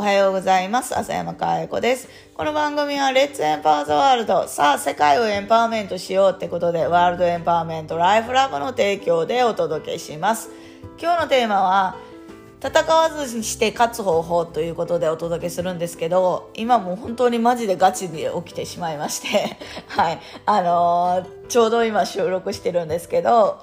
おはようございます。浅山かえ子です。この番組はレッツエンパワーズワールド。さあ、世界をエンパワーメントしようってことで、ワールドエンパワーメントライフラブの提供でお届けします。今日のテーマは、戦わずにして勝つ方法ということでお届けするんですけど、今もう本当にマジでガチで起きてしまいまして、はい、あのー、ちょうど今収録してるんですけど、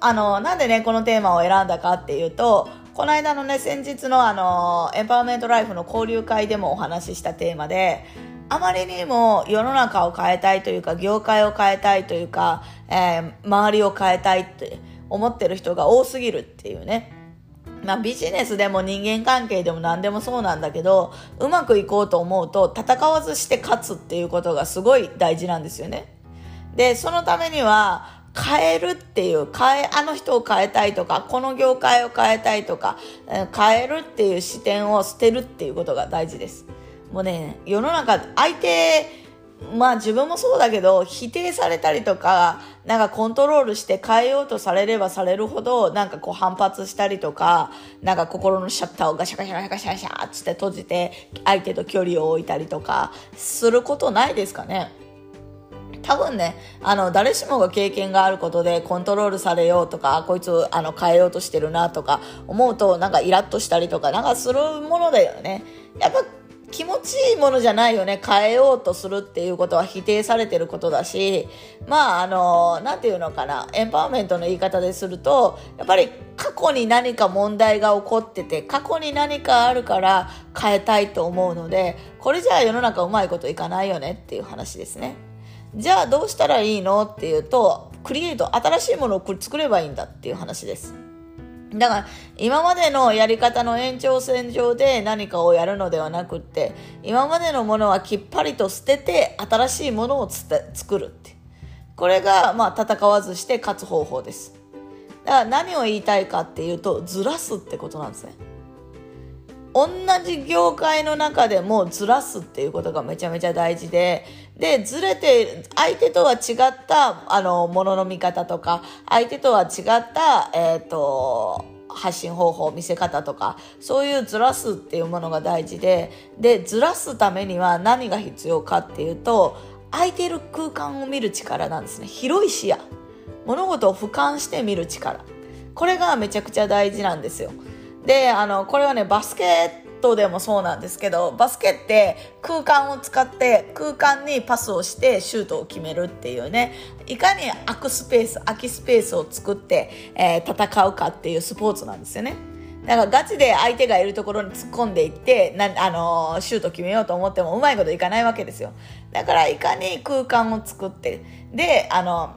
あのー、なんでね、このテーマを選んだかっていうと、この間のね、先日のあの、エンパワーメントライフの交流会でもお話ししたテーマで、あまりにも世の中を変えたいというか、業界を変えたいというか、えー、周りを変えたいって思ってる人が多すぎるっていうね。まあビジネスでも人間関係でも何でもそうなんだけど、うまくいこうと思うと戦わずして勝つっていうことがすごい大事なんですよね。で、そのためには、変えるっていう、変え、あの人を変えたいとか、この業界を変えたいとか、変えるっていう視点を捨てるっていうことが大事です。もうね、世の中、相手、まあ自分もそうだけど、否定されたりとか、なんかコントロールして変えようとされればされるほど、なんかこう反発したりとか、なんか心のシャッターをガシャガシャガシャガシャって閉じて、相手と距離を置いたりとか、することないですかね？多分ね、あの、誰しもが経験があることでコントロールされようとか、こいつ、あの、変えようとしてるなとか思うと、なんかイラッとしたりとか、なんかするものだよね。やっぱ気持ちいいものじゃないよね。変えようとするっていうことは否定されてることだし、まあ、あの、なんていうのかな、エンパワーメントの言い方ですると、やっぱり過去に何か問題が起こってて、過去に何かあるから変えたいと思うので、これじゃあ世の中うまいこといかないよねっていう話ですね。じゃあどうしたらいいの？っていうと、クリエイト、新しいものを作ればいいんだっていう話です。だから今までのやり方の延長線上で何かをやるのではなくって今までのものはきっぱりと捨てて新しいものを作るって。これがまあ戦わずして勝つ方法です。だから何を言いたいかっていうとずらすってことなんですね。同じ業界の中でもずらすっていうことがめちゃめちゃ大事で、で、ずれて、相手とは違った、あの、ものの見方とか、相手とは違った、えっ、ー、と、発信方法、見せ方とか、そういうずらすっていうものが大事で、で、ずらすためには何が必要かっていうと、空いてる空間を見る力なんですね。広い視野。物事を俯瞰して見る力。これがめちゃくちゃ大事なんですよ。で、あの、これはね、バスケットでもそうなんですけど、バスケって空間を使って空間にパスをしてシュートを決めるっていうね、いかに空くスペース、空きスペースを作って、えー、戦うかっていうスポーツなんですよね。だからガチで相手がいるところに突っ込んでいってな、あのー、シュート決めようと思ってもうまいこといかないわけですよ。だからいかに空間を作って、で、あの、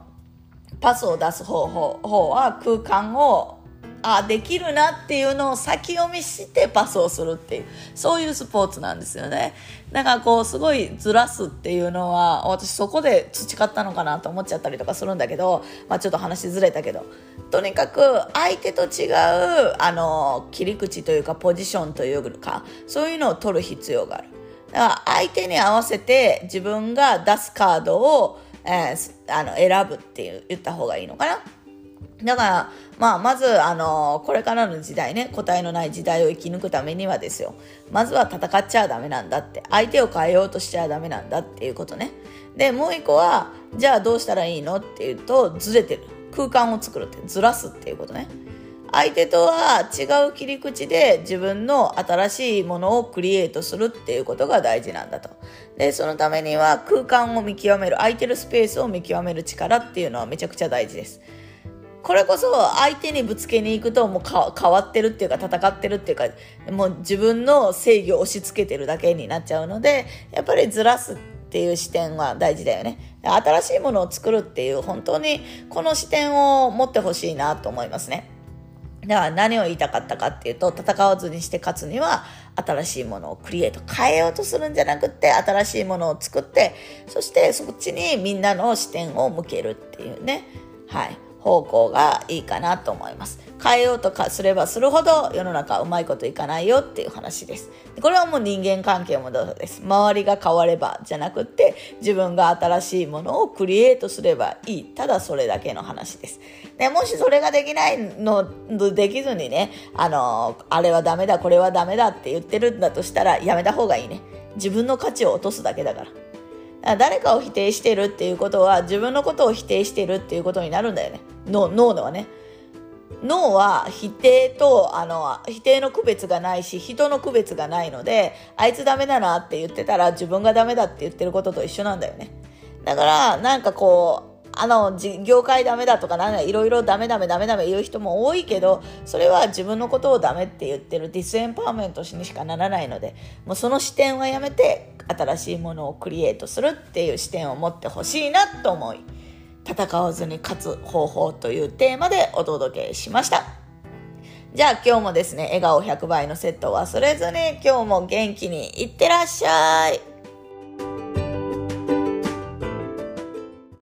パスを出す方法方は空間をあできるなっていうのを先読みしてパスをするっていうそういうスポーツなんですよね。だからこうすごいずらすっていうのは私そこで培ったのかなと思っちゃったりとかするんだけど、まあ、ちょっと話ずれたけどとにかく相手と違うあの切り口というかポジションというかそういうのを取る必要がある。だから相手に合わせて自分が出すカードを、えー、あの選ぶっていう言った方がいいのかな。だから、まあ、まず、あの、これからの時代ね、答えのない時代を生き抜くためにはですよ。まずは戦っちゃダメなんだって。相手を変えようとしちゃダメなんだっていうことね。で、もう一個は、じゃあどうしたらいいのっていうと、ずれてる。空間を作るって、ずらすっていうことね。相手とは違う切り口で自分の新しいものをクリエイトするっていうことが大事なんだと。で、そのためには空間を見極める、空いてるスペースを見極める力っていうのはめちゃくちゃ大事です。これこそ相手にぶつけに行くともう変わってるっていうか戦ってるっていうかもう自分の正義を押し付けてるだけになっちゃうのでやっぱりずらすっていう視点は大事だよね。新しいものを作るっていう本当にこの視点を持ってほしいなと思いますね。だから何を言いたかったかっていうと戦わずにして勝つには新しいものをクリエイト変えようとするんじゃなくって新しいものを作ってそしてそっちにみんなの視点を向けるっていうね。はい。方向がいいかなと思います。変えようとかすればするほど世の中うまいこといかないよっていう話です。これはもう人間関係もどうです。周りが変わればじゃなくって自分が新しいものをクリエイトすればいい。ただそれだけの話です。でもしそれができないのできずにねあのあれはダメだこれはダメだって言ってるんだとしたらやめた方がいいね。自分の価値を落とすだけだから。誰かを否定してるっていうことは自分のことを否定してるっていうことになるんだよね。脳脳ではね。脳は否定とあの否定の区別がないし人の区別がないのであいつダメだなって言ってたら自分がダメだって言ってることと一緒なんだよね。だからなんかこうあの業界ダメだとかなんかいろいろダメダメダメダメ言う人も多いけどそれは自分のことをダメって言ってるディスエンパワーメントにしかならないのでもうその視点はやめて新しいものをクリエイトするっていう視点を持ってほしいなと思い戦わずに勝つ方法というテーマでお届けしました。じゃあ今日もですね、笑顔100倍のセットを忘れずに今日も元気にいってらっしゃい。